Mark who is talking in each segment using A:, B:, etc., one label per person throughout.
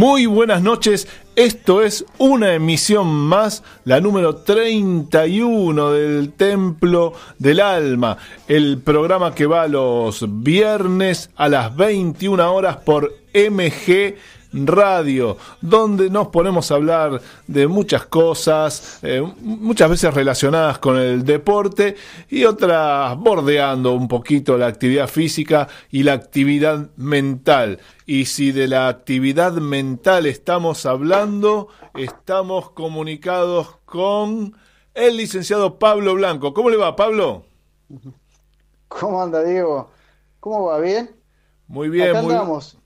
A: Muy buenas noches, esto es una emisión más, la número 31 del Templo del Alma, el programa que va los viernes a las 21 horas por MG Radio, donde nos ponemos a hablar de muchas cosas, eh, muchas veces relacionadas con el deporte y otras bordeando un poquito la actividad física y la actividad mental. Y si de la actividad mental estamos hablando, estamos comunicados con el licenciado Pablo Blanco. ¿Cómo le va, Pablo?
B: ¿Cómo anda, Diego? ¿Cómo va? ¿Bien?
A: Muy bien.
B: Acá andamos.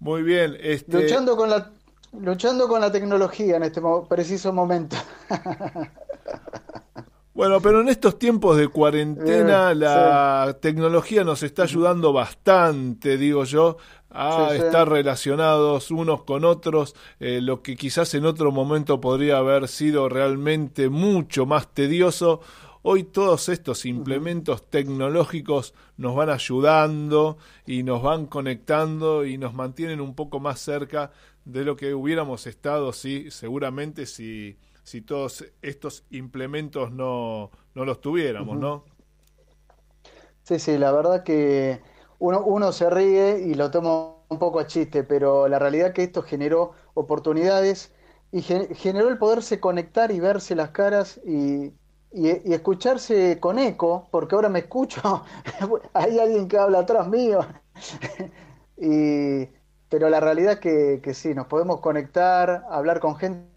A: Muy bien. Este...
B: Luchando, con la, luchando con la tecnología en este preciso momento.
A: Bueno, pero en estos tiempos de cuarentena la tecnología nos está ayudando bastante, digo yo, a estar relacionados unos con otros, eh, lo que quizás en otro momento podría haber sido realmente mucho más tedioso Hoy todos estos implementos tecnológicos nos van ayudando y nos van conectando y nos mantienen un poco más cerca de lo que hubiéramos estado, sí, seguramente si, si todos estos implementos no, no los tuviéramos, ¿no?
B: Sí, sí, la verdad que uno, uno se ríe y lo toma un poco a chiste, pero la realidad es que esto generó oportunidades y generó el poderse conectar y verse las caras y, y, escucharse con eco, porque ahora me escucho, hay alguien que habla atrás mío. y, pero la realidad es que, que, sí, nos podemos conectar, hablar con gente.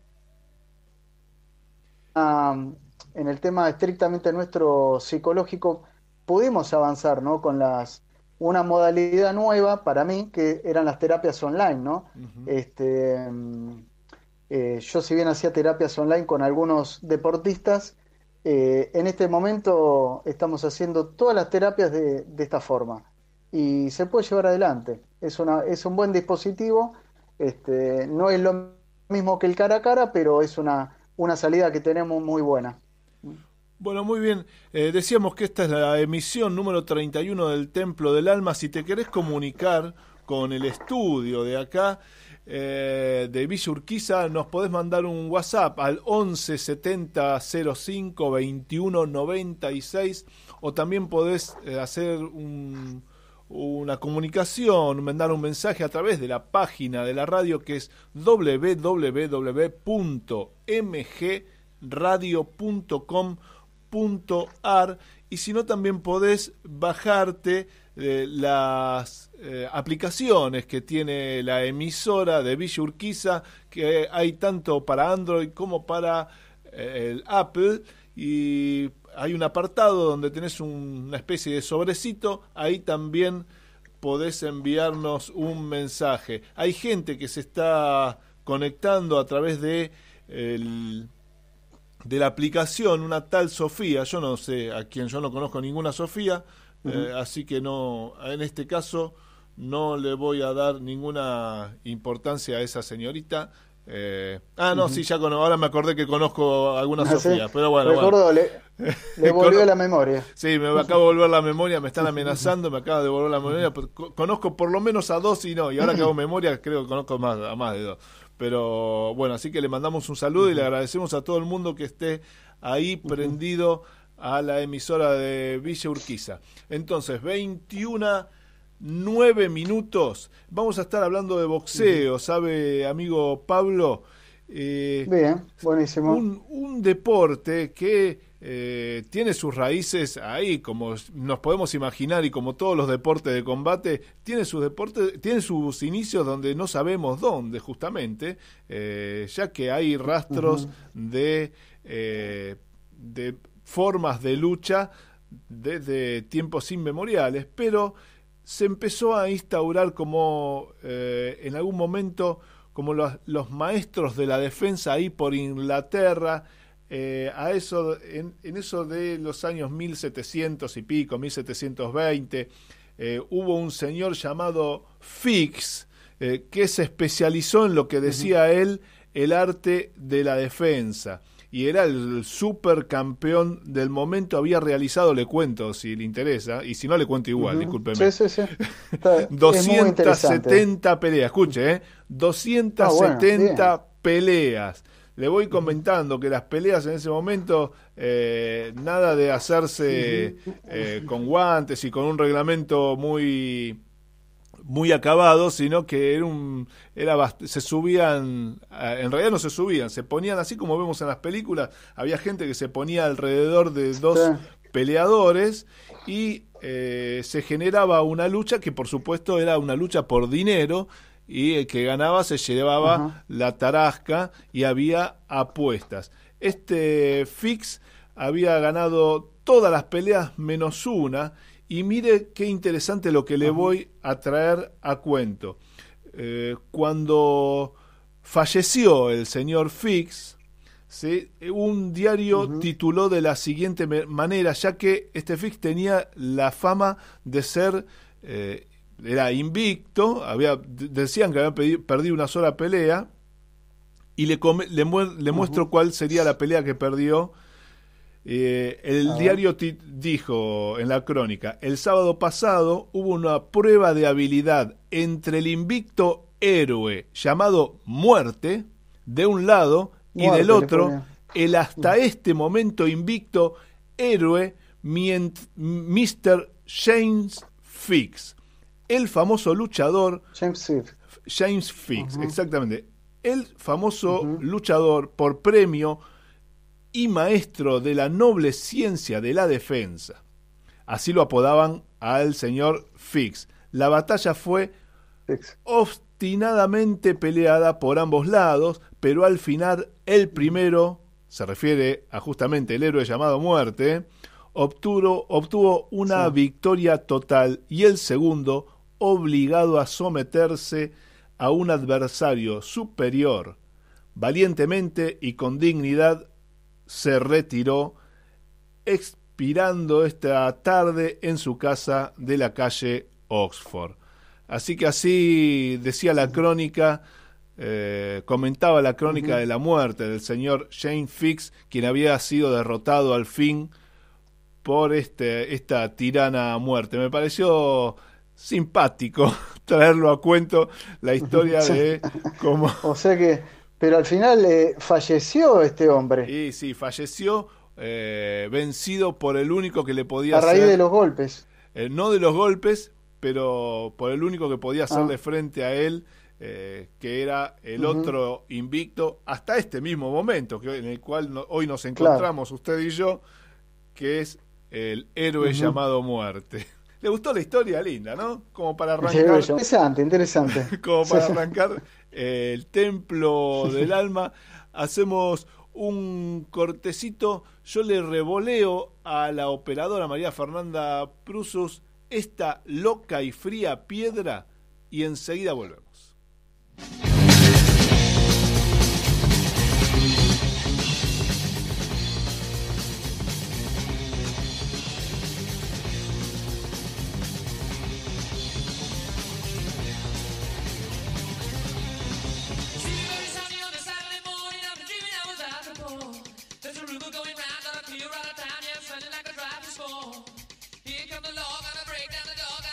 B: en el tema estrictamente nuestro psicológico, pudimos avanzar ¿no? con las una modalidad nueva para mí, que eran las terapias online, ¿no? este, eh, yo si bien hacía terapias online con algunos deportistas, eh, en este momento estamos haciendo todas las terapias de, esta forma y se puede llevar adelante. Es, es un buen dispositivo, este, no es lo mismo que el cara a cara, pero es una, una salida que tenemos muy buena.
A: Bueno, muy bien. Eh, decíamos que esta es la emisión número 31 del Templo del Alma. Si te querés comunicar con el estudio de acá, eh, de Villa Urquiza, nos podés mandar un WhatsApp al 11 70 05 21 96 o también podés eh, hacer una comunicación, mandar un mensaje a través de la página de la radio que es www.mgradio.com.ar y si no también podés bajarte las eh, aplicaciones que tiene la emisora de Villa Urquiza, que hay tanto para Android como para eh, el Apple, y hay un apartado donde tenés una especie de sobrecito, ahí también podés enviarnos un mensaje. Hay gente que se está conectando a través de de la aplicación, una tal Sofía, yo no sé a quien yo no conozco ninguna Sofía, eh, así que no, en este caso no le voy a dar ninguna importancia a esa señorita. Eh, ah, no, sí, ya conozco. Ahora me acordé que conozco algunas
B: Ah,
A: Sofías,
B: sí.
A: pero bueno.
B: Recordó,
A: bueno.
B: le, le volvió la memoria.
A: Sí, me acabo de volver la memoria, me están amenazando, me acaba de volver la memoria. Conozco por lo menos a dos y no, y ahora que hago memoria creo que conozco más, a más de dos. Pero bueno, así que le mandamos un saludo y le agradecemos a todo el mundo que esté ahí prendido a la emisora de Villa Urquiza. Entonces, 21, 9 minutos. Vamos a estar hablando de boxeo, ¿sabe, amigo Pablo? Eh,
B: Bien, buenísimo.
A: un, un deporte que eh, tiene sus raíces ahí, como nos podemos imaginar, y como todos los deportes de combate, tiene sus deportes, tiene sus inicios donde no sabemos dónde, justamente, eh, ya que hay rastros de, de formas de lucha desde tiempos inmemoriales, pero se empezó a instaurar como eh, en algún momento como los, los maestros de la defensa ahí por Inglaterra, eh, a eso, en, en eso de los años 1700 y pico, 1720, eh, hubo un señor llamado Fix, eh, que se especializó en lo que decía él, el arte de la defensa. Y era el supercampeón del momento, había realizado, le cuento si le interesa, y si no le cuento igual,
B: Ujú.
A: discúlpeme.
B: Sí, sí, sí. Está- es muy interesante.
A: 270 peleas, escuche, ¿eh? 270
B: Ah, bueno,
A: peleas. Le voy comentando que las peleas en ese momento, eh, nada de hacerse eh, con guantes y con un reglamento muy muy acabado, sino que era un era se subían, en realidad no se subían, se ponían así como vemos en las películas, había gente que se ponía alrededor de dos
B: Sí.
A: peleadores y eh, se generaba una lucha que por supuesto era una lucha por dinero y el que ganaba se llevaba la tarasca y había apuestas. Este Fix había ganado todas las peleas menos una y mire qué interesante lo que le voy a traer a cuento. Eh, cuando falleció el señor Fix, ¿sí? un diario tituló de la siguiente manera, ya que este Fix tenía la fama de ser, eh, era invicto, había, decían que había perdido una sola pelea, y le, come- le, mue- le muestro cuál sería la pelea que perdió. Eh, el diario dijo en la crónica, el sábado pasado hubo una prueba de habilidad entre el invicto héroe llamado Muerte, de un lado, y del otro, el hasta este momento invicto héroe Mr. James Fix, el famoso luchador.
B: James
A: Fix, exactamente. El famoso luchador por premio y maestro de la noble ciencia de la defensa. Así lo apodaban al señor Fix. La batalla fue
B: Fix.
A: obstinadamente peleada por ambos lados, pero al final el primero, se refiere a justamente el héroe llamado Muerte, obtuvo, obtuvo una
B: Sí.
A: victoria total y el segundo obligado a someterse a un adversario superior. Valientemente y con dignidad se retiró, expirando esta tarde en su casa de la calle Oxford. Así que así decía la crónica, eh, comentaba la crónica de la muerte del señor Jane Fix, quien había sido derrotado al fin por este, esta tirana muerte. Me pareció simpático traerlo a cuento la historia de cómo...
B: O sea que, pero al final eh, falleció este hombre
A: Y sí, falleció eh, vencido por el único que le podía
B: a raíz
A: hacer,
B: de los golpes.
A: eh, no de los golpes, pero por el único que podía hacerle
B: Ah.
A: frente a él, que era el otro invicto hasta este mismo momento, que, en el cual no- hoy nos encontramos usted y yo, que es el héroe llamado muerte. ¿Le gustó la historia? Linda, ¿no? Como para arrancar
B: Interesante, interesante.
A: como para arrancar eh, el templo del alma, hacemos un cortecito. Yo le revoleo a la operadora María Fernanda Prusus esta loca y fría piedra y enseguida volvemos.
C: the law, gonna break down the door,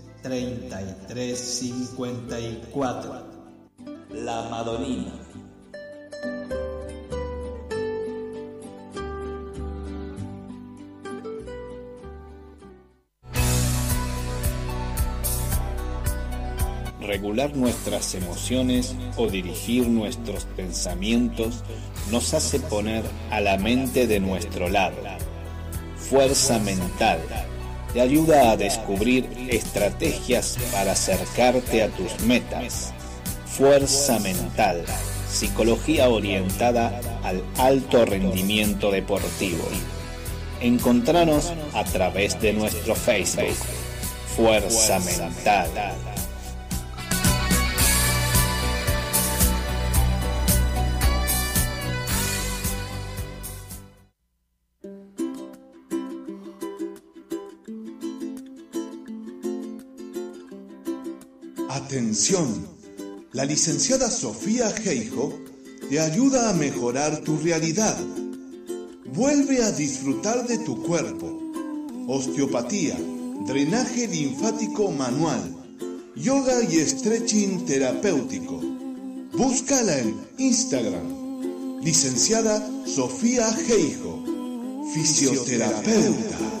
D: 3354.
C: La Madonina. Regular nuestras emociones o dirigir nuestros pensamientos nos hace poner a la mente de nuestro lado. Fuerza mental te ayuda a descubrir estrategias para acercarte a tus metas. Fuerza mental, psicología orientada al alto rendimiento deportivo. Encontranos a través de nuestro Facebook. Fuerza mental.
E: Atención, la licenciada Sofía Geijo te ayuda a mejorar tu realidad. Vuelve a disfrutar de tu cuerpo. Osteopatía, drenaje linfático manual, yoga y stretching terapéutico. Búscala en Instagram. Licenciada Sofía Geijo, fisioterapeuta.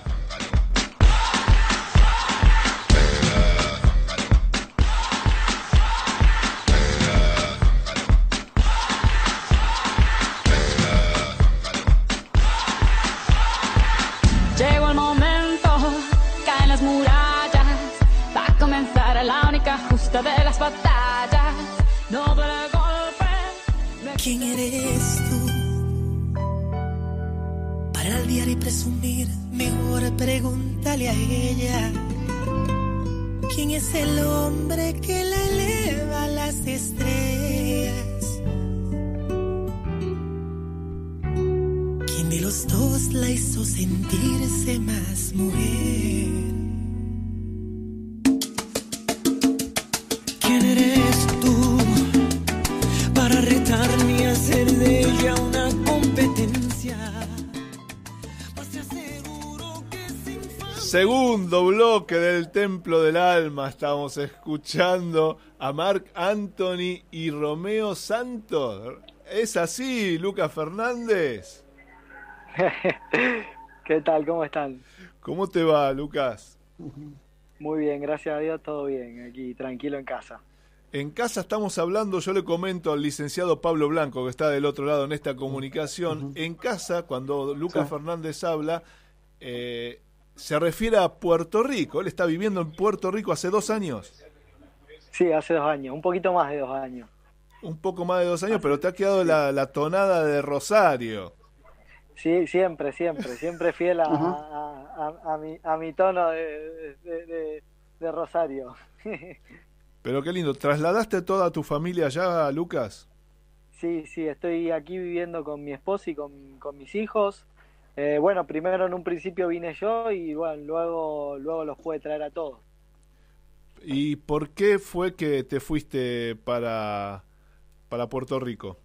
A: Segundo bloque del Templo del Alma. Estamos escuchando a Marc Anthony y Romeo Santos. ¿Es así, Lucas Fernández?
F: ¿Qué tal? ¿Cómo están?
A: ¿Cómo te va, Lucas?
F: Muy bien, gracias a Dios, todo bien, aquí tranquilo en casa.
A: En casa estamos hablando, yo le comento al licenciado Pablo Blanco, que está del otro lado en esta comunicación. En casa, cuando Lucas Fernández habla, eh, se refiere a Puerto Rico. Él está viviendo en Puerto Rico hace dos años.
F: Sí, hace dos años, un poquito más de dos años.
A: Un poco más de dos años, pero te ha quedado la, la tonada de Rosario.
F: Sí, siempre, siempre, siempre fiel a, a, a- a mi, tono de, de- de- de Rosario.
A: Pero qué lindo. ¿Trasladaste toda tu familia allá, Lucas?
F: Sí, sí, estoy aquí viviendo con mi esposa y con, con mis hijos. Eh, bueno, primero en un principio vine yo y bueno, luego, luego los pude traer a todos.
A: ¿Y por qué fue que te fuiste para, para Puerto Rico?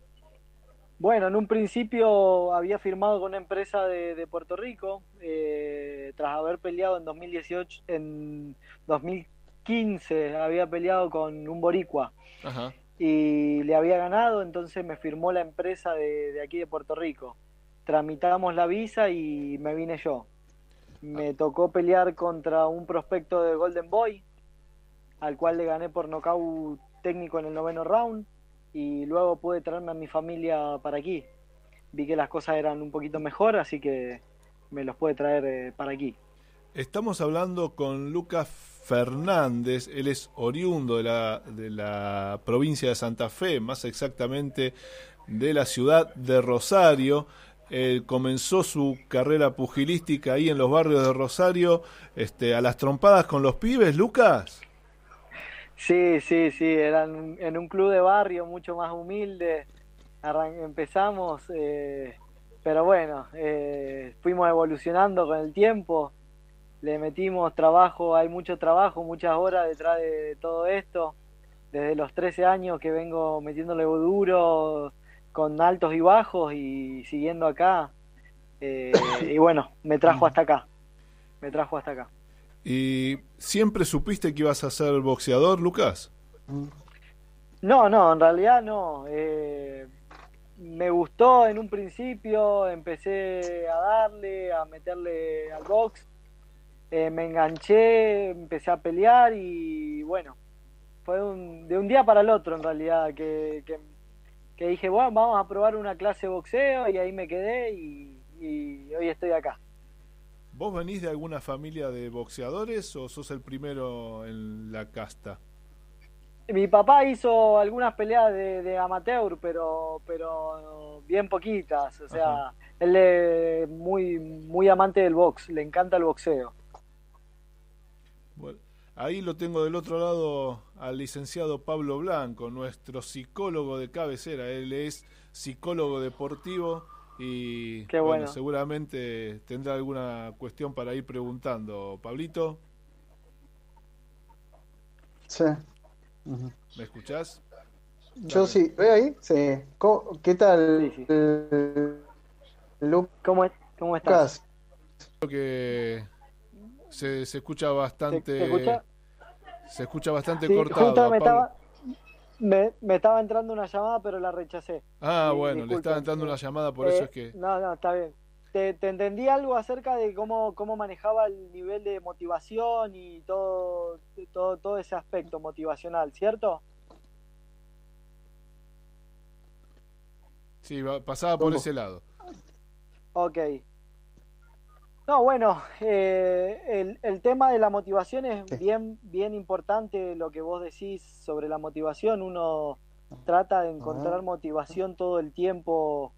F: Bueno, en un principio había firmado con una empresa de, de Puerto Rico, eh, tras haber peleado en 2018, en 2015 había peleado con un boricua
A: Ajá.
F: y le había ganado, entonces me firmó la empresa de, de aquí de Puerto Rico. Tramitamos la visa y me vine yo. Me tocó pelear contra un prospecto de Golden Boy, al cual le gané por nocaut técnico en el noveno round y luego pude traerme a mi familia para aquí. Vi que las cosas eran un poquito mejor, así que me los pude traer eh, para aquí.
A: Estamos hablando con Lucas Fernández, él es oriundo de la, de la provincia de Santa Fe, más exactamente de la ciudad de Rosario. Él comenzó su carrera pugilística ahí en los barrios de Rosario, este, a las trompadas con los pibes, Lucas.
F: Sí, sí, sí, eran en un club de barrio mucho más humilde. Empezamos, eh, pero bueno, eh, fuimos evolucionando con el tiempo. Le metimos trabajo, hay mucho trabajo, muchas horas detrás de, todo esto. Desde los 13 años que vengo metiéndole duro, con altos y bajos y siguiendo acá. Eh, y bueno, me trajo hasta acá. Me trajo hasta acá.
A: ¿Y siempre supiste que ibas a ser boxeador, Lucas?
F: No, no, en realidad no. Eh, me gustó en un principio, empecé a darle, a meterle al box, eh, me enganché, empecé a pelear y bueno, fue un- de un día para el otro en realidad que, que, que dije, bueno, vamos a probar una clase de boxeo y ahí me quedé y, y hoy estoy acá.
A: ¿Vos venís de alguna familia de boxeadores o sos el primero en la casta?
F: Mi papá hizo algunas peleas de, de amateur, pero pero bien poquitas. O sea, él es muy muy amante del box, le encanta el boxeo.
A: Bueno, ahí lo tengo del otro lado al licenciado Pablo Blanco, nuestro psicólogo de cabecera. Él es psicólogo deportivo y
F: Qué
A: bueno,
F: bueno.
A: seguramente tendrá alguna cuestión para ir preguntando. Pablito,
B: Sí.
A: ¿me escuchás?
B: Yo sí, ¿ve ahí? Sí. ¿Qué tal,
F: Sí, sí. ¿Cómo, es- cómo estás?
A: Creo que se, se escucha
F: ¿Te,
A: bastante
F: escucha?
A: se escucha bastante
F: Sí,
A: cortado.
F: justo me estaba, me, me estaba entrando una llamada, pero la rechacé.
A: Ah, bueno, le estaba entrando
F: eh,
A: una llamada, por
F: Eh,
A: eso es que
F: No, no, está bien. Te, te entendí algo acerca de cómo, cómo manejaba el nivel de motivación y todo, todo, todo ese aspecto motivacional, ¿cierto?
A: sí, pasaba por
B: ¿Cómo?
A: ese lado.
F: Ok. No, bueno, eh, el, el tema de la motivación es
B: Sí.
F: bien, bien importante lo que vos decís sobre la motivación. Uno trata de encontrar motivación todo el tiempo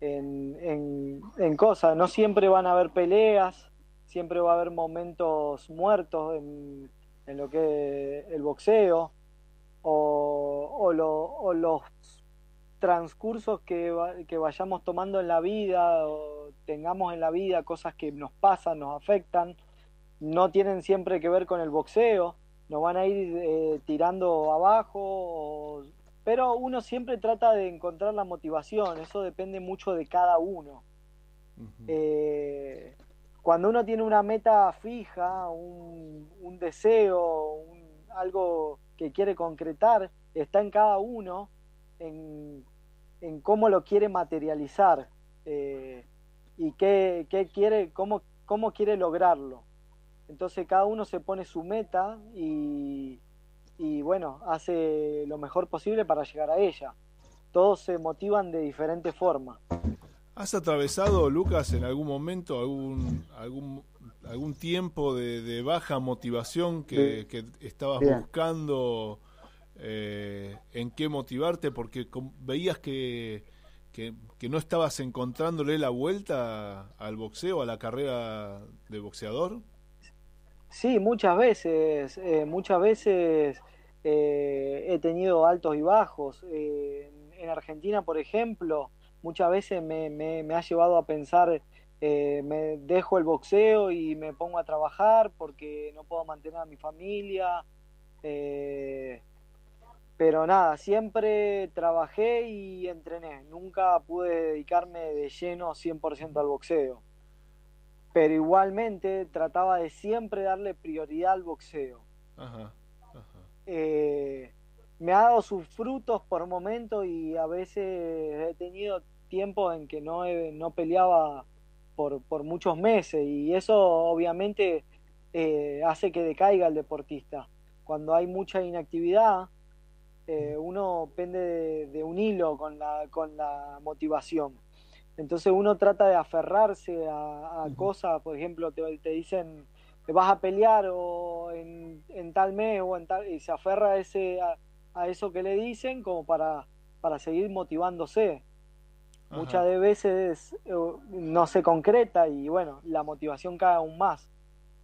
F: en, en, en cosas. No siempre van a haber peleas, siempre va a haber momentos muertos en, en lo que es el boxeo o, o, lo- o los transcursos que, va- que vayamos tomando en la vida o tengamos en la vida, cosas que nos pasan, nos afectan, no tienen siempre que ver con el boxeo, nos van a ir eh, tirando abajo, o- pero uno siempre trata de encontrar la motivación, eso depende mucho de cada uno. Eh, cuando uno tiene una meta fija, un, un deseo, un- algo que quiere concretar, está en cada uno, en, en cómo lo quiere materializar eh, y qué, qué quiere, cómo, cómo quiere lograrlo. Entonces cada uno se pone su meta y, y bueno, hace lo mejor posible para llegar a ella. Todos se motivan de diferente forma.
A: ¿Has atravesado, Lucas, en algún momento algún algún algún tiempo de, de baja motivación que, que estabas
B: Bien.
A: buscando eh, en qué motivarte, porque veías que, que, no estabas encontrándole la vuelta al boxeo, a la carrera de boxeador.
F: Sí, muchas veces, eh, muchas veces eh, he tenido altos y bajos. en Argentina, por ejemplo, muchas veces me, me, ha llevado a pensar, me dejo el boxeo y me pongo a trabajar porque no puedo mantener a mi familia. Eh, pero nada, siempre trabajé y entrené. Nunca pude dedicarme de lleno 100% al boxeo. Pero igualmente trataba de siempre darle prioridad al boxeo. Eh, me ha dado sus frutos por momentos y a veces he tenido tiempos en que no, no peleaba por, por, muchos meses y eso obviamente eh, hace que decaiga el deportista. Cuando hay mucha inactividad, eh, uno pende de, un hilo con la, con la motivación. Entonces uno trata de aferrarse a, cosas, por ejemplo, te, te, dicen vas a pelear o en, tal mes o en tal, y se aferra a, ese, a, eso que le dicen como para, para seguir motivándose. Muchas de veces eh, no se concreta y bueno, la motivación cae aún más.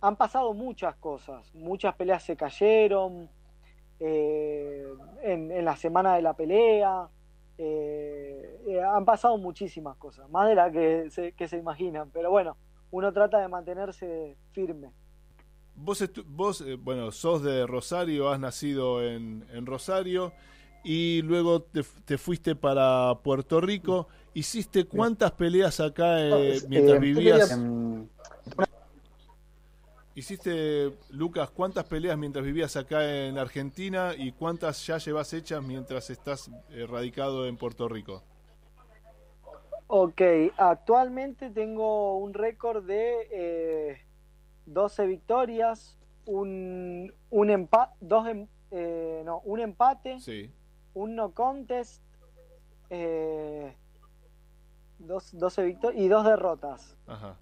F: Han pasado muchas cosas, muchas peleas se cayeron, eh, en, la semana de la pelea. Eh, eh, han pasado muchísimas cosas, más de las que se, que se imaginan, pero bueno, uno trata de mantenerse firme.
A: Vos, vos bueno, sos de Rosario, has nacido en, en Rosario y luego te, te, fuiste para Puerto Rico. ¿Hiciste cuántas peleas acá mientras vivías? Hiciste, Lucas, ¿cuántas peleas mientras vivías acá en Argentina y cuántas ya llevas hechas mientras estás eh, radicado en Puerto Rico?
F: Ok, actualmente tengo un récord de eh, 12 victorias, un, un empate, dos, em, eh, no, un empate,
A: sí.
F: un no contest, eh, dos, 12 victorias y dos derrotas.
A: Ajá.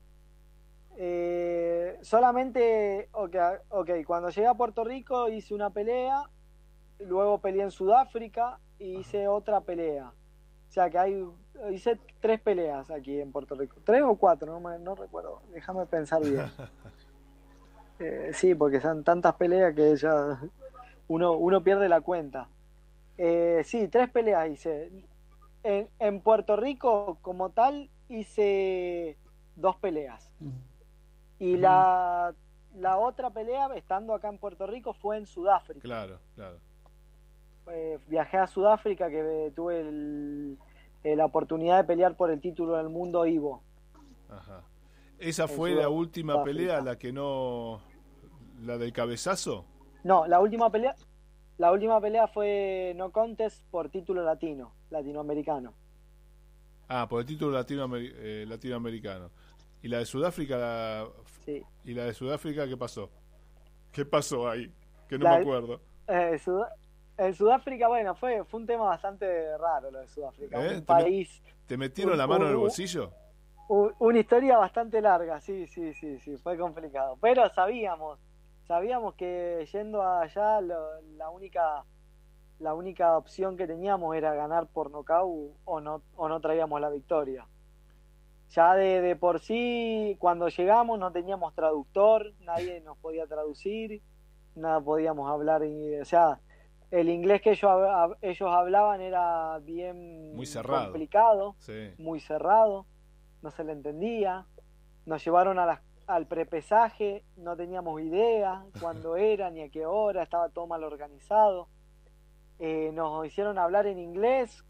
F: Eh, solamente, okay, ok, cuando llegué a Puerto Rico hice una pelea, luego peleé en Sudáfrica y hice otra pelea. O sea que hay, hice tres peleas aquí en Puerto Rico. Tres o cuatro, no, no recuerdo. Déjame pensar bien. Eh, sí, porque son tantas peleas que ya uno, uno pierde la cuenta. Eh, sí, tres peleas hice. En, en Puerto Rico, como tal, hice dos peleas. Y la, la otra pelea, estando acá en Puerto Rico, fue en Sudáfrica.
A: Claro, claro.
F: Eh, viajé a Sudáfrica, que tuve el, eh, la oportunidad de pelear por el título del mundo Ivo.
A: Ajá. ¿Esa fue la última pelea, la que no. la del cabezazo?
F: No, la última pelea. La última pelea fue no contest por título latino, latinoamericano.
A: Ah, por el título latino, eh, latinoamericano. ¿Y la de Sudáfrica?
F: Sí.
A: ¿Y la de Sudáfrica qué pasó? ¿Qué pasó ahí? Que no me acuerdo.
F: Eh, en Sudáfrica, bueno, fue, fue un tema bastante raro lo de Sudáfrica. ¿Eh? Un país.
A: ¿Te metieron la mano en el bolsillo?
F: una historia bastante larga, sí, sí, sí, sí, fue complicado. Pero sabíamos, sabíamos que yendo allá la única la única opción que teníamos era ganar por nocaut o no, o no traíamos la victoria. Ya de, de, por sí, cuando llegamos no teníamos traductor, nadie nos podía traducir, nada podíamos hablar, o sea, el inglés que ellos, ellos hablaban era bien
A: muy cerrado.
F: complicado, muy cerrado, no se le entendía, nos llevaron a al prepesaje, no teníamos idea cuándo era ni a qué hora, estaba todo mal organizado. Eh, nos hicieron hablar en inglés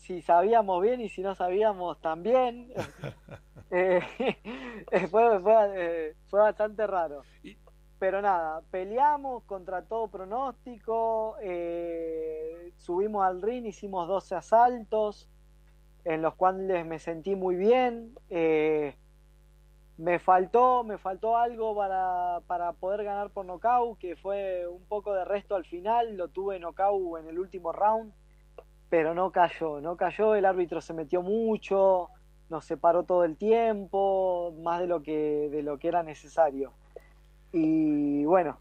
F: si sabíamos bien y si no sabíamos también. eh, fue, fue, eh, fue, bastante raro. Pero nada, peleamos contra todo pronóstico, eh, subimos al ring, hicimos 12 asaltos, en los cuales me sentí muy bien. Eh, me faltó, me faltó algo para, para poder ganar por nocaut, que fue un poco de resto al final, lo tuve nocaut en el último round pero no cayó, no cayó, el árbitro se metió mucho, nos separó todo el tiempo, más de lo que, de lo que era necesario. Y bueno,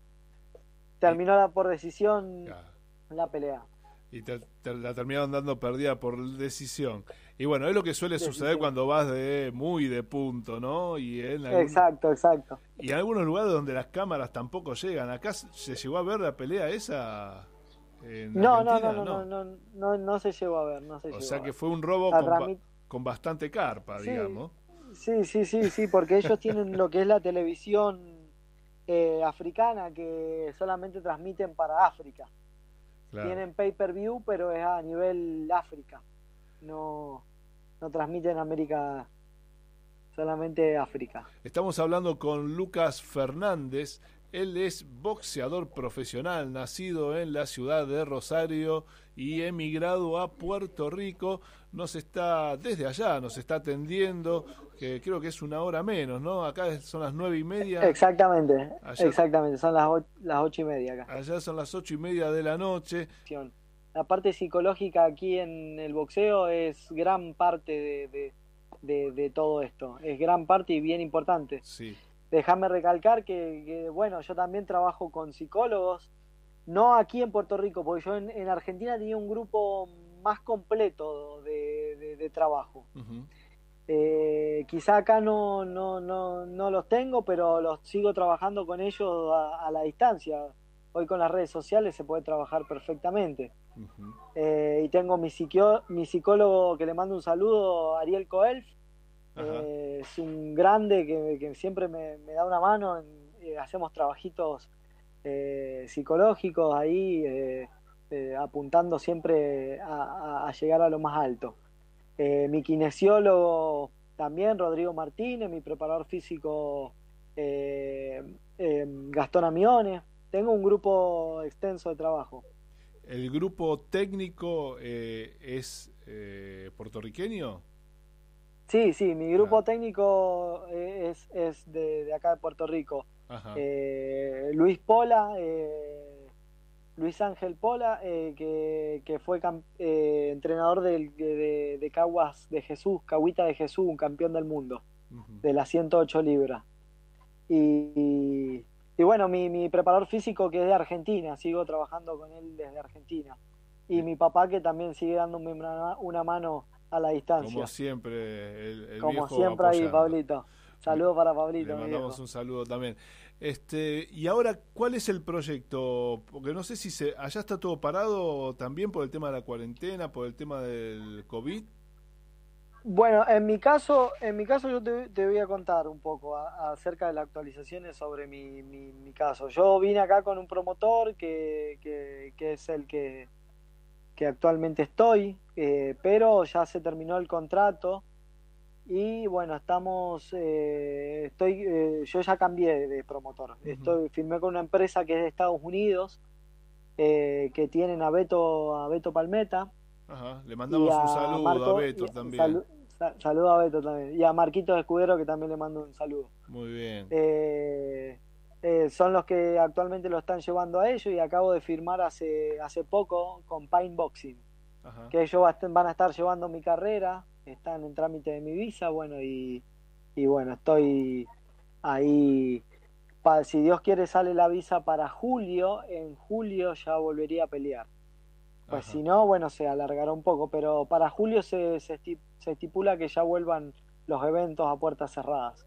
F: terminó la por decisión la pelea.
A: Y te, te la terminaron dando perdida por decisión. Y bueno, es lo que suele
F: Decisión.
A: suceder cuando vas de muy de punto, ¿no? Y en, algún-
F: Exacto, exacto.
A: y en algunos lugares donde las cámaras tampoco llegan. Acá se llegó a ver la pelea esa
F: No, no, no, no, no, no, no, no se llegó a ver, no se
A: O sea que fue un robo con, bastante carpa,
F: Sí.
A: digamos.
F: Sí, sí, sí, sí, porque ellos tienen lo que es la televisión eh, africana que solamente transmiten para África.
A: Claro.
F: Tienen pay-per-view, pero es a nivel África. No, no transmiten América, solamente África.
A: Estamos hablando con Lucas Fernández. Él es boxeador profesional, nacido en la ciudad de Rosario y emigrado a Puerto Rico. Nos está, desde allá, nos está atendiendo, que creo que es una hora menos, ¿no? Acá son las nueve y media.
F: Exactamente,
A: Allá-
F: exactamente, son las, o- las ocho y media acá.
A: Allá son las ocho y media de la noche.
F: La parte psicológica aquí en el boxeo es gran parte de, de- de- de todo esto, es gran parte y bien importante.
A: Sí.
F: Déjame recalcar que, que, bueno, yo también trabajo con psicólogos, no aquí en Puerto Rico, porque yo en, en Argentina tenía un grupo más completo de, de- de trabajo. Eh, quizá acá no, no, no, no los tengo, pero los sigo trabajando con ellos a, a la distancia. Hoy con las redes sociales se puede trabajar perfectamente. Eh, y tengo mi, mi psicólogo que le mando un saludo, Ariel Coelf. Eh, es un grande que, que siempre me, me da una mano. en- eh, hacemos trabajitos eh, psicológicos ahí, eh, apuntando siempre a, a- llegar a lo más alto. Mi kinesiólogo también, Rodrigo Martínez, mi preparador físico eh, Gastón Amiones. Tengo un grupo extenso de trabajo.
A: ¿El grupo técnico es puertorriqueño?
F: Sí, sí, mi grupo técnico eh, es, es de, de acá de Puerto Rico. Eh, Luis Pola, eh, Luis Ángel Pola, eh, que, que fue eh, entrenador del- de, de- Caguas de Jesús, Caguita de Jesús, un campeón del mundo, de las 108 libras. Y, y- y bueno, mi, mi preparador físico que es de Argentina, sigo trabajando con él desde Argentina. Y mi papá que también sigue dándome una, una mano a la distancia.
A: Como siempre, el, el
F: Como
A: viejo
F: siempre ahí,
A: apoyando.
F: Pablito. Saludos para Pablito.
A: Le mandamos
F: viejo.
A: un saludo también. Este, y ahora, ¿cuál es el proyecto? Porque no sé si se, allá está todo parado también por el tema de la cuarentena, por el tema del COVID.
F: Bueno, en mi caso, en mi caso yo te, te voy a contar un poco a- acerca de las actualizaciones sobre mi, mi, mi caso. Yo vine acá con un promotor que, que, que es el que, que actualmente estoy, eh, pero ya se terminó el contrato y bueno, estamos, eh, estoy, eh, yo ya cambié de promotor. Estoy, firmé con una empresa que es de Estados Unidos, que tienen a Beto, a Beto Palmeta.
A: Ajá, le mandamos un saludo
F: Marco-
A: a Beto
F: y-
A: también.
F: salu- sa- saludo a Beto también. Y a Marquitos Escudero, que también le mando un saludo.
A: Muy bien.
F: Eh, eh, son los que actualmente lo están llevando a ellos y acabo de firmar hace, hace poco con Pine Boxing,
A: Ajá.
F: que ellos van a estar llevando mi carrera, están en trámite de mi visa, bueno, y, y bueno, estoy ahí. Pa- si Dios quiere sale la visa para julio, en julio ya volvería a pelear. Pues
A: Ajá.
F: si no, bueno, se alargará un poco, pero para julio se, se estipula que ya vuelvan los eventos a puertas cerradas.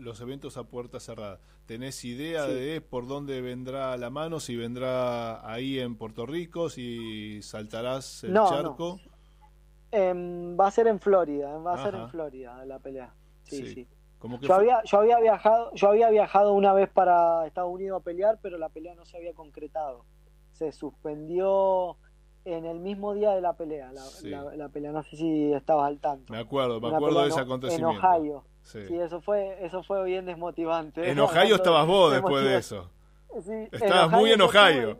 A: Los eventos a puerta cerrada. ¿Tenés idea
F: Sí.
A: de por dónde vendrá la mano? Si vendrá ahí en Puerto Rico, si saltarás el
F: No, no.
A: charco.
F: Em, va a ser en Florida, va a ser en Florida la pelea. Sí,
A: Sí.
F: sí.
A: Como que
F: Yo
A: fue-
F: había, yo había viajado, yo había viajado una vez para Estados Unidos a pelear, pero la pelea no se había concretado. Se suspendió en el mismo día de la pelea, la,
A: Sí.
F: la- la pelea. No sé si estabas al tanto.
A: Me acuerdo, me
F: Una
A: acuerdo de ese acontecimiento.
F: En Ohio.
A: Sí.
F: Sí, eso fue, eso fue bien desmotivante.
A: En Ohio estabas vos después de eso.
F: Sí, en
A: Estabas muy en Ohio.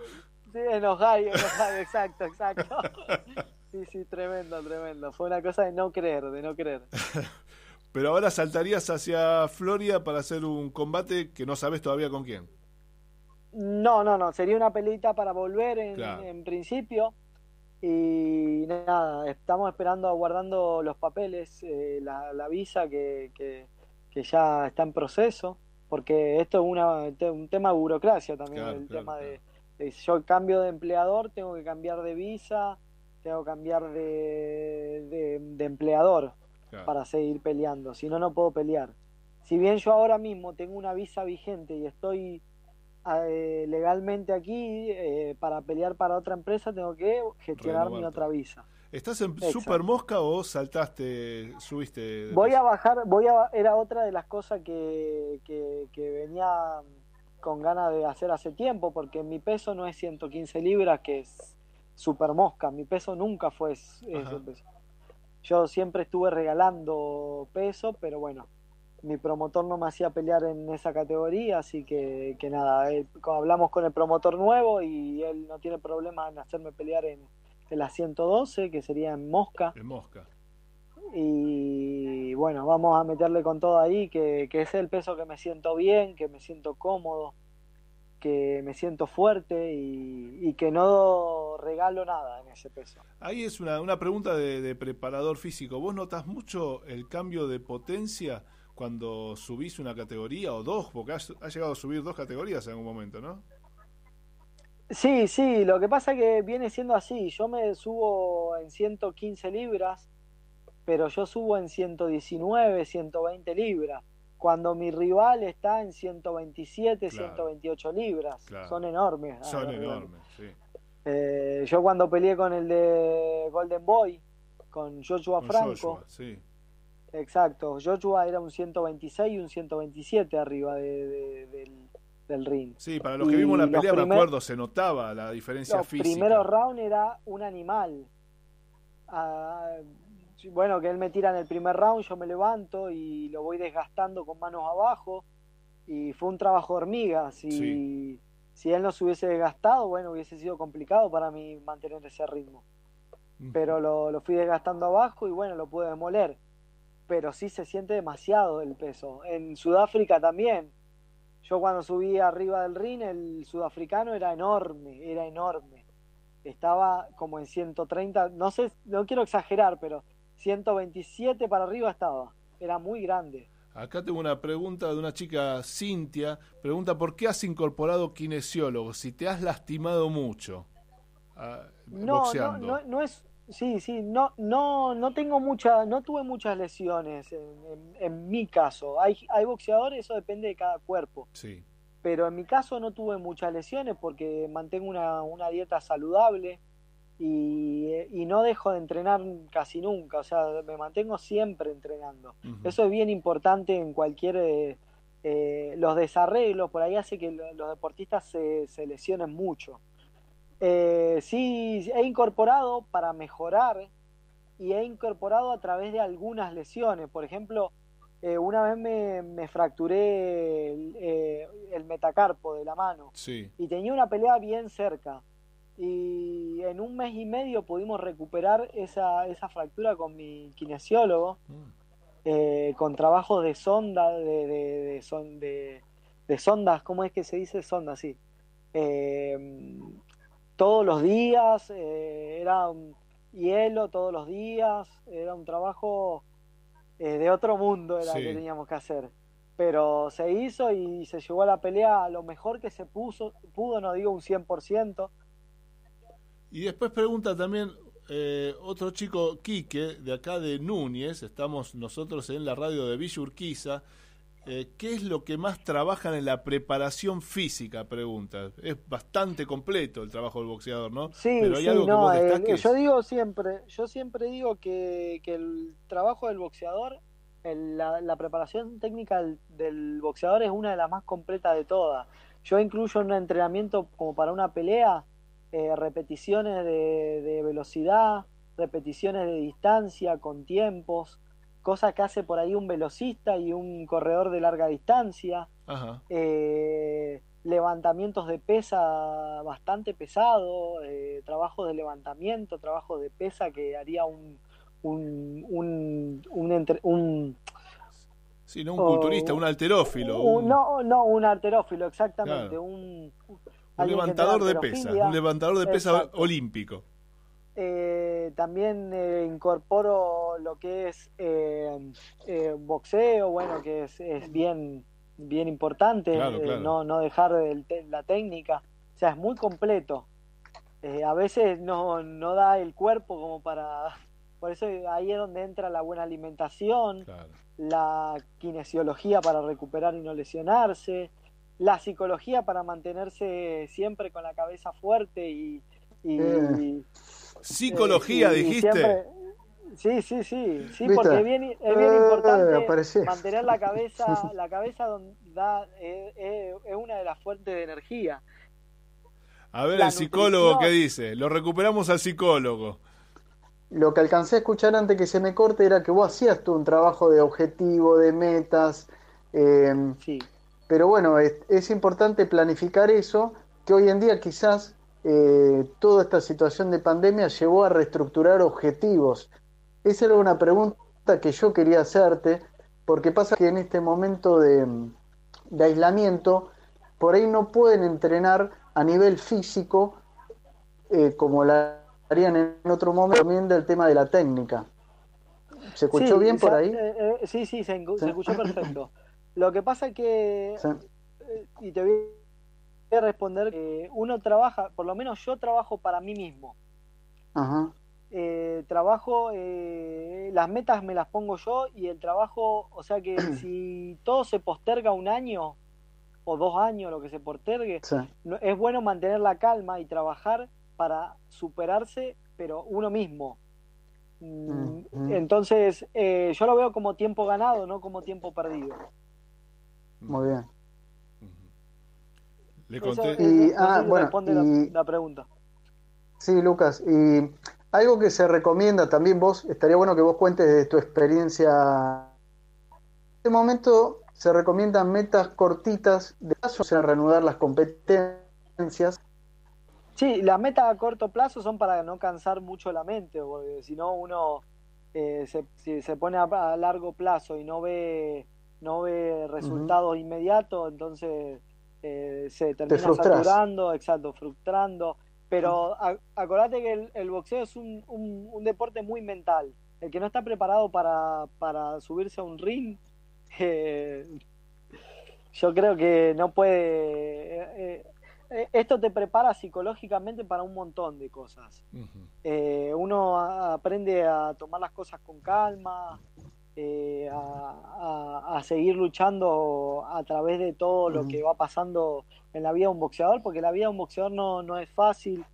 F: Sí, en Ohio, en Ohio, exacto, exacto. Sí, sí, tremendo, tremendo. Fue una cosa de no creer, de no creer.
A: Pero ahora saltarías hacia Florida para hacer un combate que no sabes todavía con quién.
F: No, no, no, sería una peleita para volver en,
A: Claro.
F: en principio. Y nada, estamos esperando, aguardando los papeles, eh, la, la visa que, que, que ya está en proceso, porque esto es una, un tema de burocracia también,
A: Claro,
F: el
A: claro,
F: tema de, Eh, Yo cambio de empleador, tengo que cambiar de visa, tengo que cambiar de, de- de empleador para seguir peleando, si no, no puedo pelear. Si bien yo ahora mismo tengo una visa vigente y estoy eh, legalmente aquí eh, para pelear para otra empresa, tengo que gestionar mi otra visa.
A: ¿Estás en
F: Exacto.
A: Super Mosca o saltaste, subiste?
F: Voy a bajar, voy a, era otra de las cosas que, que, que venía con ganas de hacer hace tiempo, porque mi peso no es 115 libras, que es super mosca, mi peso nunca fue ese peso. Yo siempre estuve regalando peso, pero bueno, mi promotor no me hacía pelear en esa categoría, así que, que nada, eh, hablamos con el promotor nuevo y él no tiene problema en hacerme pelear en, en la 112, que sería en mosca
A: En Mosca.
F: y bueno, vamos a meterle con todo ahí, que, que es el peso que me siento bien, que me siento cómodo, que me siento fuerte y, y que no regalo nada en ese peso.
A: Ahí es una, una pregunta de, de preparador físico. ¿Vos notas mucho el cambio de potencia cuando subís una categoría o dos? Porque has, has llegado a subir dos categorías en algún momento, ¿no?
F: Sí, sí, lo que pasa es que viene siendo así, yo me subo en 115 libras, pero yo subo en 119, 120 libras, cuando mi rival está en 127,
A: Claro.
F: 128 libras,
A: Claro.
F: son enormes.
A: Son
F: ah,
A: enormes, sí.
F: Eh, yo cuando peleé con el de Golden Boy, con Joshua
A: Con
F: Franco,
A: Joshua, sí.
F: Exacto, Joshua era un 126 y un 127 arriba de- de- del, del ring.
A: Sí, para los que
F: Y
A: vimos la pelea, me acuerdo, se notaba la diferencia
F: Los
A: física.
F: primeros rounds era un animal. Ah, bueno, que él me tira en el primer round, yo me levanto y lo voy desgastando con manos abajo. Y fue un trabajo de hormiga. Si,
A: Sí.
F: si él no se hubiese desgastado, bueno, hubiese sido complicado para mí mantener ese ritmo. Pero lo, lo fui desgastando abajo y bueno, lo pude demoler. Pero sí se siente demasiado el peso. En Sudáfrica también. Yo cuando subí arriba del ring, el sudafricano era enorme, era enorme. Estaba como en 130, no sé, no quiero exagerar, pero 127 para arriba estaba. Era muy grande.
A: Acá tengo una pregunta de una chica, Cintia. Pregunta, ¿por qué has incorporado kinesiólogo si te has lastimado mucho ah,
F: No, no, no, no es, sí, sí, no, no, no tengo mucha, no tuve muchas lesiones en, en- en mi caso. Hay, hay boxeadores, eso depende de cada cuerpo.
A: Sí,
F: pero en mi caso no tuve muchas lesiones porque mantengo una, una dieta saludable y, y no dejo de entrenar casi nunca, o sea, me mantengo siempre entrenando. Eso es bien importante en cualquier... eh, eh, los desarreglos por ahí hace que lo- los deportistas se, se lesionen mucho. Eh, sí, he incorporado para mejorar y he incorporado a través de algunas lesiones. Por ejemplo, eh, una vez me, me fracturé el, eh, el metacarpo de la mano
A: sí.
F: y tenía una pelea bien cerca. Y en un mes y medio pudimos recuperar esa, esa fractura con mi kinesiólogo,
A: Mm.
F: eh, con trabajos de sonda, de, de, de, son- de- de sondas, ¿cómo es que se dice sonda? Sí. Todos los días, eh, era un hielo todos los días, era un trabajo eh, de otro mundo era
A: Sí.
F: que teníamos que hacer. Pero se hizo y se llegó a la pelea a lo mejor que se puso, pudo, no digo un 100%.
A: Y después pregunta también eh, otro chico, Quique, de acá de Núñez, estamos nosotros en la radio de Villa Urquiza, eh, ¿qué es lo que más trabajan en la preparación física? Pregunta. Es bastante completo el trabajo del boxeador, ¿no?
F: Sí,
A: Pero hay
F: sí,
A: algo que
F: no,
A: vos destaques.
F: yo digo siempre, yo siempre digo que, que el trabajo del boxeador, el- la, la preparación técnica del, del boxeador es una de las más completas de todas. Yo incluyo en un entrenamiento como para una pelea, eh, repeticiones de, de velocidad, repeticiones de distancia con tiempos, cosas que hace por ahí un velocista y un corredor de larga distancia
A: Ajá.
F: eh, levantamientos de pesa bastante pesado, eh, trabajos de levantamiento, trabajos de pesa que haría un un un, un, entre- un-
A: Sí, no un culturista, un alterófilo.
F: un- no no un arterófilo exactamente
A: Claro.
F: un
A: levantador de pesa, un levantador de pesa
F: Exacto.
A: olímpico.
F: Eh, también eh, incorporo lo que es eh, eh, boxeo, bueno, que es, es bien, bien importante,
A: Claro,
F: eh,
A: claro.
F: no, no dejar el la técnica. O sea, es muy completo. Eh, a veces no, no da el cuerpo como para... Por eso ahí es donde entra la buena alimentación,
A: Claro.
F: la kinesiología para recuperar y no lesionarse, la psicología para mantenerse siempre con la cabeza fuerte y... y-
B: Eh.
F: y-
A: Psicología,
F: y- y
A: dijiste.
F: siempre- Sí, sí, sí, sí,
B: ¿Viste?
F: porque es bien, es bien
B: Eh,
F: importante mantener la cabeza, la cabeza donde da, es, es- es una de las fuentes de energía.
A: A ver
F: La
A: el psicólogo qué dice. Lo recuperamos al psicólogo.
B: Lo que alcancé a escuchar antes que se me corte era que vos hacías tú un trabajo de objetivo, de metas, eh,
F: Sí,
B: pero bueno, es, es importante planificar eso, que hoy en día quizás eh, toda esta situación de pandemia llevó a reestructurar objetivos. Esa era una pregunta que yo quería hacerte, porque pasa que en este momento de, de aislamiento, por ahí no pueden entrenar a nivel físico eh, como la harían en otro momento, también del tema de la técnica. ¿Se escuchó
F: Sí,
B: bien por ahí?
F: eh, eh, sí, sí, se, engu- se
B: Sí.
F: escuchó perfecto. Lo que pasa es que,
B: Sí.
F: y te voy a responder, que uno trabaja, por lo menos yo trabajo para mí mismo.
B: Ajá.
F: Eh, trabajo, eh, las metas me las pongo yo y el trabajo, o sea que si todo se posterga un año o dos años, lo que se postergue,
B: Sí.
F: no- es bueno mantener la calma y trabajar para superarse, pero uno mismo. Mm,
B: Mm, mm.
F: Entonces, eh, yo lo veo como tiempo ganado, no como tiempo perdido.
B: Muy bien.
A: Le conté.
F: eso-
B: Y-
F: no
B: ah,
F: sé si
B: bueno,
F: responde
B: y-
F: la, la pregunta.
B: Sí, Lucas. Y algo que se recomienda también vos, estaría bueno que vos cuentes de tu experiencia. En este momento se recomiendan metas cortitas de paso, o sea, reanudar las competencias.
F: Sí, las metas a corto plazo son para no cansar mucho la mente, porque si no uno eh, se, si se pone a, a largo plazo y no ve no ve resultados inmediatos, entonces eh, se termina saturando, exacto, frustrando. Pero a- acordate que el, el boxeo es un, un, un deporte muy mental. El que no está preparado para, para subirse a un ring, eh, yo creo que no puede... eh, eh, esto te prepara psicológicamente para un montón de cosas. Eh, uno a- aprende a tomar las cosas con calma, eh, a, a- a seguir luchando a través de todo lo que va pasando en la vida de un boxeador, porque la vida de un boxeador no, no es fácil.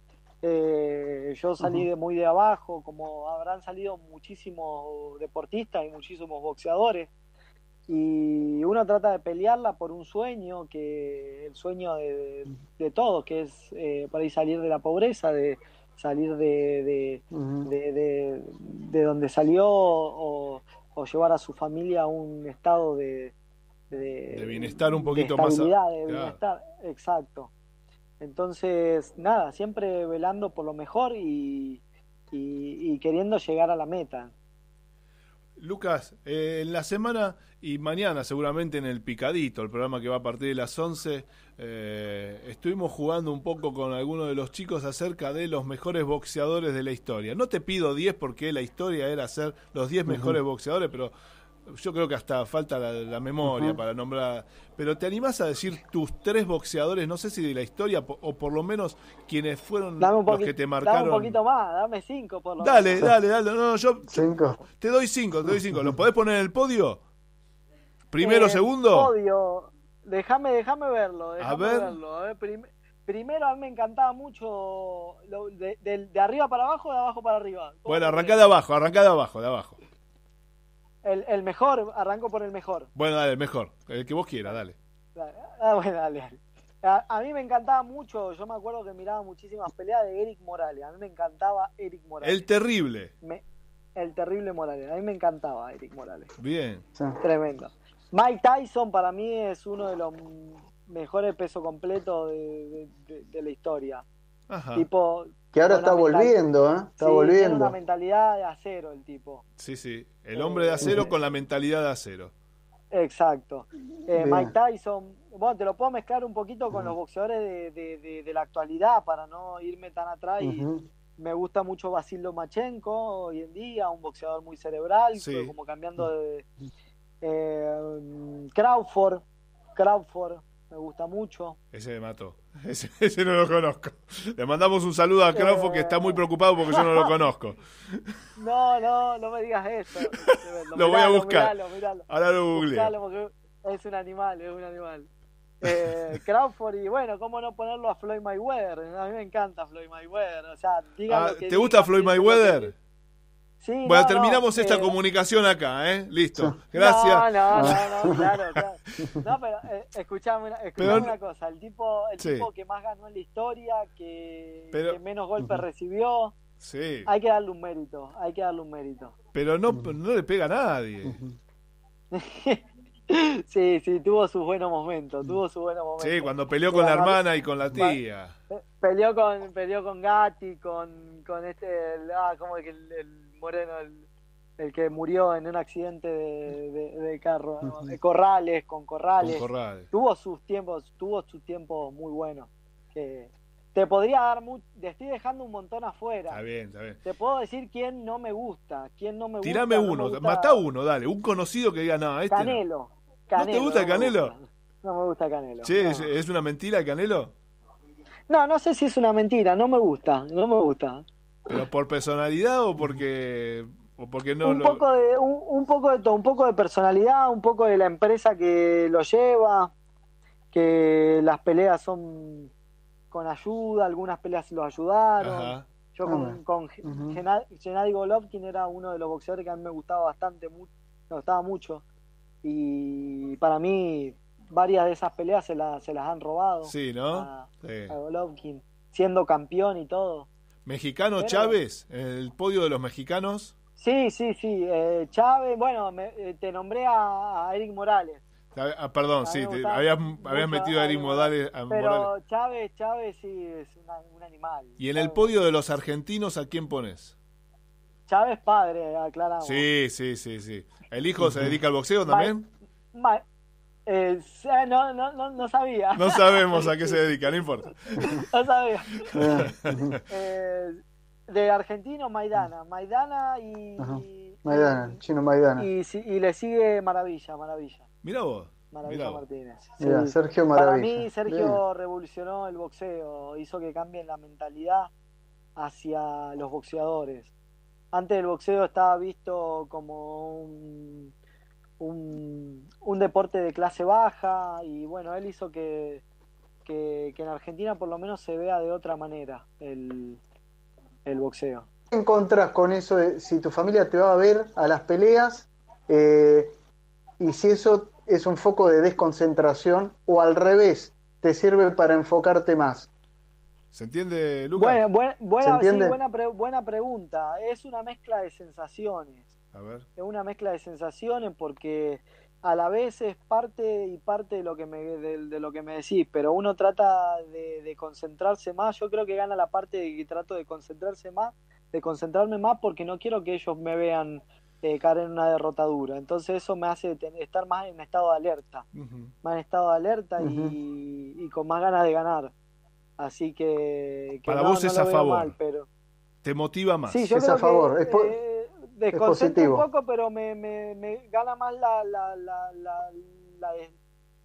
F: Eh, yo salí de muy de abajo, como habrán salido muchísimos deportistas y muchísimos boxeadores. Y uno trata de pelearla por un sueño, que el sueño de, de todos, que es eh, para ir salir de la pobreza, de salir de, de,
B: Ujú.
F: de, de- de donde salió o, o llevar a su familia a un estado de, de,
A: De bienestar un poquito
F: de
A: más a-
F: estabilidad, de
A: claro.
F: bienestar, exacto. Entonces, nada, siempre velando por lo mejor y, y, y queriendo llegar a la meta.
A: Lucas, eh, en la semana y mañana seguramente en el Picadito, el programa que va a partir de las 11, eh, estuvimos jugando un poco con algunos de los chicos acerca de los mejores boxeadores de la historia. No te pido 10 porque la historia era ser los 10 mejores boxeadores, pero yo creo que hasta falta la, la memoria para nombrar. Pero ¿te animás a decir tus tres boxeadores, no sé si de la historia po- o por lo menos quienes fueron
F: Dame
A: los que te
F: dame
A: marcaron?
F: un poquito más, dame cinco por lo
A: Dale,
F: menos.
A: dale, dale. No, no, yo
B: Cinco.
A: te doy cinco, te doy cinco. ¿Lo podés poner en el podio? ¿Primero,
F: Eh,
A: segundo?
F: Podio. Déjame, déjame verlo. déjame
A: ver.
F: verlo. A ver, prim- primero a mí me encantaba mucho lo- de, de- de arriba para abajo, de abajo para arriba. ¿Cómo
A: Bueno, arrancá de abajo, arrancá de abajo, de abajo.
F: El, el mejor, arranco por el mejor.
A: Bueno, dale, el mejor. El que vos quieras, dale.
F: Ah, bueno, dale, dale. A, a mí me encantaba mucho, yo me acuerdo que miraba muchísimas peleas de Eric Morales. A mí me encantaba Eric Morales.
A: El terrible.
F: Me- el terrible Morales. A mí me encantaba Eric Morales.
A: Bien.
B: Sí.
F: Tremendo. Mike Tyson para mí es uno de los mejores peso completo de, de- de- de la historia.
A: Ajá.
F: Tipo,
B: Que ahora está volviendo, ¿eh? Está
F: sí, tiene
B: volviendo.
F: una mentalidad de acero el tipo.
A: Sí, sí. El hombre de acero con la mentalidad de acero.
F: Exacto. Eh. Mike Tyson, bueno, te lo puedo mezclar un poquito con los boxeadores de, de- de- de la actualidad para no irme tan atrás. Y me gusta mucho Basil Lomachenko hoy en día, un boxeador muy cerebral,
A: Sí.
F: pero como cambiando de. eh, Crawford, Crawford, me gusta mucho.
A: Ese me mató. Ese, ese no lo conozco. Le mandamos un saludo a Crawford que está muy preocupado porque yo no lo conozco.
F: No, no, no me digas eso.
A: Lo voy a buscar.
F: miralo, miralo.
A: Ahora lo
F: porque es un animal, es un animal. Eh, Crawford y bueno, ¿cómo no ponerlo a Floyd Mayweather? A mí me encanta Floyd Mayweather. O sea, digan
A: Ah,
F: lo que
A: ¿Te gusta
F: digan,
A: Floyd Mayweather?
F: Sí,
A: Bueno,
F: no,
A: terminamos
F: no,
A: esta
F: eh,
A: comunicación acá, ¿eh? Listo. Gracias.
F: No, no, no, no, claro, claro. No, pero eh, escuchame, una, escuchame
A: Pero-
F: una cosa. El tipo, el
A: Sí.
F: tipo que más ganó en la historia, que,
A: Pero-
F: que menos golpes recibió,
A: Sí.
F: hay que darle un mérito. Hay que darle un mérito.
A: Pero no, no le pega a nadie.
F: Sí, sí, tuvo sus buenos momentos, tuvo sus buenos momentos.
A: Sí, cuando peleó con la hermana y con la tía.
F: Pe- Peleó con, peleó con Gatti, con, con este, el- ah, ¿cómo es que el, el moreno, el, el que murió en un accidente de, de- de carro? ¿no? De Corrales, con Corrales.
A: Con Corrales.
F: Tuvo sus tiempos, tuvo sus tiempos muy buenos. Que te podría dar mucho, te estoy dejando un montón afuera.
A: Está bien, está bien.
F: Te puedo decir quién no me gusta, quién no me gusta.
A: Tirame
F: no me
A: uno,
F: gusta-
A: matá uno, dale. Un conocido que diga, no, este no.
F: Canelo.
A: ¿No te
F: Canelo,
A: gusta el
F: me
A: Canelo?
F: gusta. No me gusta Canelo. No.
A: ¿es, una mentira el Canelo?
F: No, no sé si es una mentira, no me gusta, no me gusta.
A: ¿Pero por personalidad o porque, o porque no
F: un
A: lo...
F: poco de un, un poco de todo, un poco de personalidad, un poco de la empresa que lo lleva, que las peleas son con ayuda, algunas peleas lo ayudaron.
A: Ajá.
F: Yo
B: Ah,
F: con, con
B: Ujú.
F: Gena- Gennady Golovkin era uno de los boxeadores que a mí me gustaba bastante, me gustaba mucho. Y para mí varias de esas peleas se, las se las han robado
A: Sí, ¿no?
F: a,
A: Sí.
F: a Golovkin, siendo campeón y todo.
A: ¿Mexicano
F: Pero-
A: Chávez? ¿En el podio de los mexicanos?
F: Sí, sí, sí. Eh, Chávez, bueno, me- eh, te nombré a, a Eric Morales.
A: Ah, perdón, sí, te- habías, metido a Eric Morales, a
F: Pero
A: Morales.
F: Chávez, Chávez sí es una- un animal.
A: ¿Y en el podio de los argentinos a quién pones?
F: Chávez padre, aclaramos.
A: Sí, sí, sí, sí. ¿El hijo se dedica al boxeo también?
F: Ma- eh, no, no, no, no sabía.
A: No sabemos a qué se dedica, no importa.
F: No sabía.
B: Eh,
F: de argentino, Maidana. Maidana y.
B: Ajá.
F: y-
B: Maidana, Chino Maidana.
F: Y, si- y le sigue Maravilla, Maravilla.
A: Mira vos.
F: Maravilla
A: Mirá vos.
F: Martínez.
B: Mirá,
F: Sí.
B: Sergio
F: Para
B: Maravilla.
F: mí, Sergio revolucionó el boxeo, hizo que cambien la mentalidad hacia los boxeadores. Antes el boxeo estaba visto como un, un, un deporte de clase baja y bueno, él hizo que, que, que en Argentina por lo menos se vea de otra manera el, el boxeo.
B: ¿Qué encontrás con eso de si tu familia te va a ver a las peleas eh, y si eso es un foco de desconcentración o al revés, te sirve para enfocarte más?
A: ¿Se entiende, Lucas?
F: Bueno, buen- buena,
B: ¿Se
F: sí,
B: entiende?
F: buena, pre- buena pregunta. Es una mezcla de sensaciones.
A: A ver.
F: es una mezcla de sensaciones porque a la vez es parte y parte de lo que me de, de lo que me decís pero uno trata de, de concentrarse más yo creo que gana la parte de que trato de concentrarse más de concentrarme más porque no quiero que ellos me vean eh, caer en una derrotadura entonces eso me hace estar más en estado de alerta más en estado de alerta y, y con más ganas de ganar así que, que
A: Para
F: no,
A: vos
F: no
A: es a favor.
F: mal, pero
A: ¿Te motiva más?
F: Sí, yo
B: Es
F: creo
B: a favor,
F: que
B: es po-
F: eh, desconcentra
B: positivo.
F: un poco, pero me, me, me gana más la, la, la, la, la, de-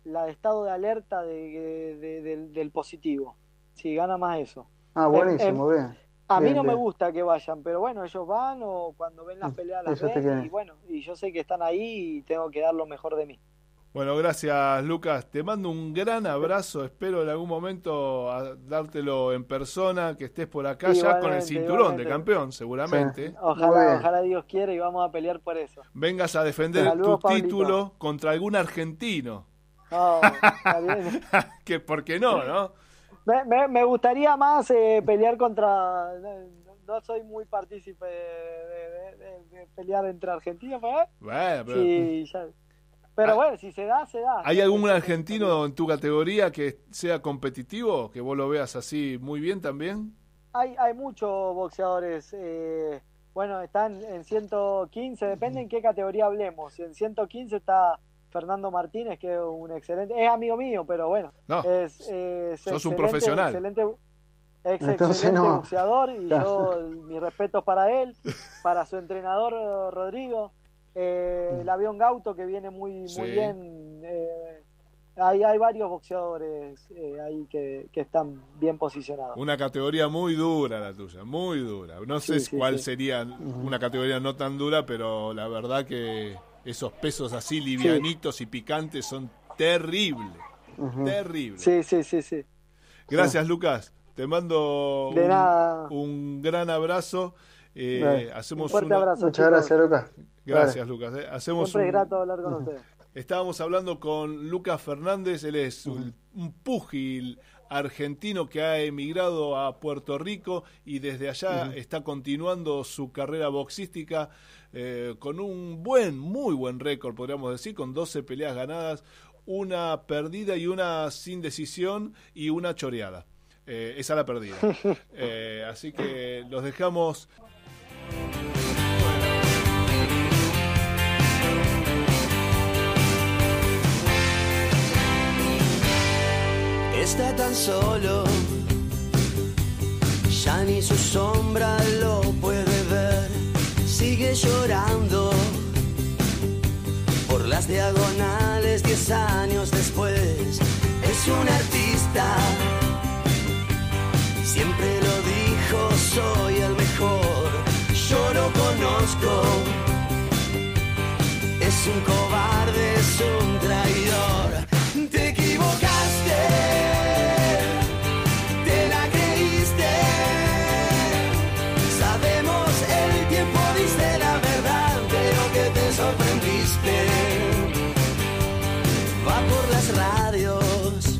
F: la de estado de alerta de, de- del, del positivo. Sí, gana más eso.
B: Ah, buenísimo, bien.
F: A mí
B: Bien,
F: no me gusta que vayan, pero bueno, ellos van o cuando ven las
B: Mm,
F: peleas las ven y bueno, y yo sé que están ahí y tengo que dar lo mejor de mí.
A: Bueno, gracias Lucas. Te mando un gran abrazo. Espero en algún momento a- dártelo en persona, que estés por acá ya con el cinturón
F: igualmente.
A: de campeón, seguramente.
F: Ojalá, ojalá Dios quiera y vamos a pelear por eso.
A: Vengas a defender
F: Saludos,
A: tu
F: Pablito.
A: título contra algún argentino.
F: No, está bien.
A: que ¿Por qué no, no?
F: Me, me, me gustaría más eh, pelear contra. No, soy muy partícipe de, de- de- de pelear entre argentinos, pero,
A: Bueno, pero-
F: sí, ya- pero
A: Ah.
F: bueno, si se da, se da.
A: ¿Hay algún argentino en tu categoría que sea competitivo? Que vos lo veas así muy bien también.
F: Hay, hay muchos boxeadores. eh, bueno, están en 115, depende en qué categoría hablemos. En 115 está Fernando Martínez, que es un excelente. Es amigo mío, pero bueno.
A: No,
F: es, es
A: sos un
F: excelente-
A: profesional.
F: Excelente, ex
B: Entonces
F: excelente
B: no.
F: boxeador y
B: Claro.
F: yo, mis respetos para él, para su entrenador eh, Rodrigo, eh, el avión Gauto que viene muy, muy
A: Sí.
F: bien, eh, hay, hay varios boxeadores eh, ahí que, que, están bien posicionados.
A: Una categoría muy dura la tuya, muy dura. No sé cuál sería una categoría no tan dura, pero la verdad que esos pesos así livianitos y picantes son terribles. Terribles.
F: Sí, sí, sí, sí.
A: Gracias, Lucas. Te mando un, gran abrazo. Eh, hacemos
F: un fuerte abrazo.
B: Muchas gracias, Lucas.
A: Gracias, Lucas. Eh. Hacemos
F: Siempre un... grato hablar con ustedes.
A: Estábamos hablando con Lucas Fernández, él es un, púgil argentino que ha emigrado a Puerto Rico y desde allá está continuando su carrera boxística eh, con un buen, muy buen récord, podríamos decir, con 12 peleas ganadas, una perdida y una sin decisión y una choreada. Eh, esa la perdida. Eh, así que los dejamos.
G: Está tan solo, ya ni su sombra lo puede ver, sigue llorando por las diagonales diez años después, es un artista, siempre lo dijo, soy es un cobarde, es un traidor. Te equivocaste. Va por las radios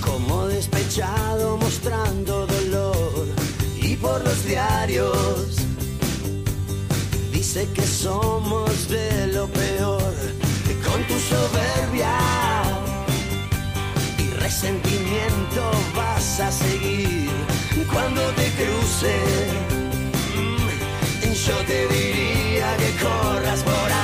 G: como despechado mostrando dolor y por los diarios dice que somos de lo peor con tu soberbia y resentimiento vas a seguir. Cuando te cruce mm, yo te diría que corras por ahí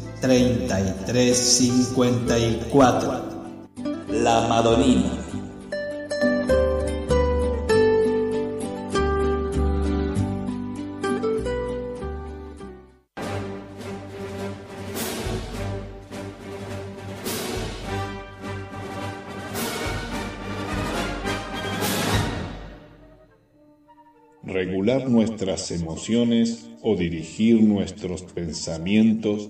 D: 3354.
C: La Madonina. Regular nuestras emociones o dirigir nuestros pensamientos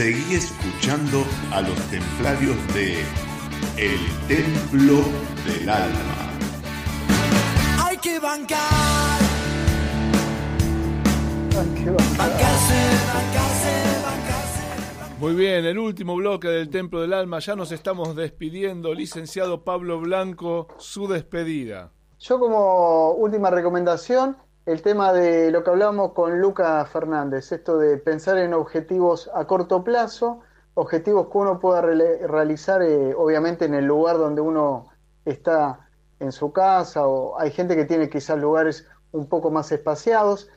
C: Seguí escuchando a los templarios de El Templo del Alma.
G: Hay que bancar. Bancarse, bancarse, bancarse.
A: Muy bien, el último bloque del Templo del Alma. Ya nos estamos despidiendo. Licenciado Pablo Blanco, su despedida.
B: Yo como última recomendación, el tema de lo que hablábamos con Luca Fernández, esto de pensar en objetivos a corto plazo, objetivos que uno pueda realizar eh, obviamente en el lugar donde uno está en su casa o hay gente que tiene quizás lugares un poco más espaciados.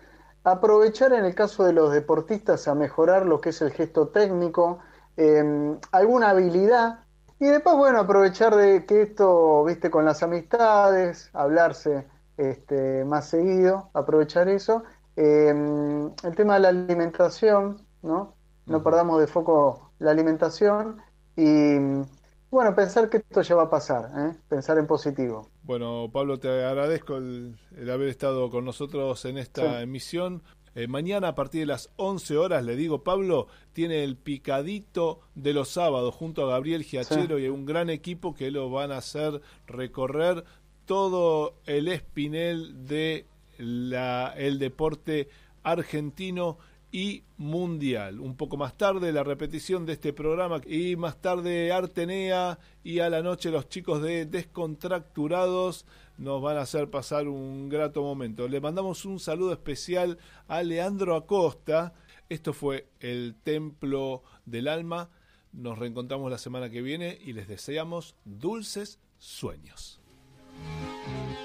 B: Aprovechar en el caso de los deportistas a mejorar lo que es el gesto técnico, eh, alguna habilidad y después, bueno, aprovechar de que esto, viste, con las amistades, hablarse este, más seguido, aprovechar eso. Eh, el tema de la alimentación, ¿no? No perdamos de foco la alimentación y, bueno, pensar que esto ya va a pasar, ¿eh? Pensar en positivo.
A: Bueno, Pablo, te agradezco el, el haber estado con nosotros en esta
B: Sí.
A: emisión. Eh, mañana a partir de las 11 horas, le digo, Pablo, tiene el picadito de los sábados junto a Gabriel Giachero y un gran equipo que lo van a hacer recorrer todo el espinel de el deporte argentino y mundial. Un poco más tarde la repetición de este programa y más tarde Artenea y a la noche los chicos de Descontracturados nos van a hacer pasar un grato momento. Le mandamos un saludo especial a Leandro Acosta. Esto fue el Templo del Alma. Nos reencontramos la semana que viene y les deseamos dulces sueños.
H: Thank you.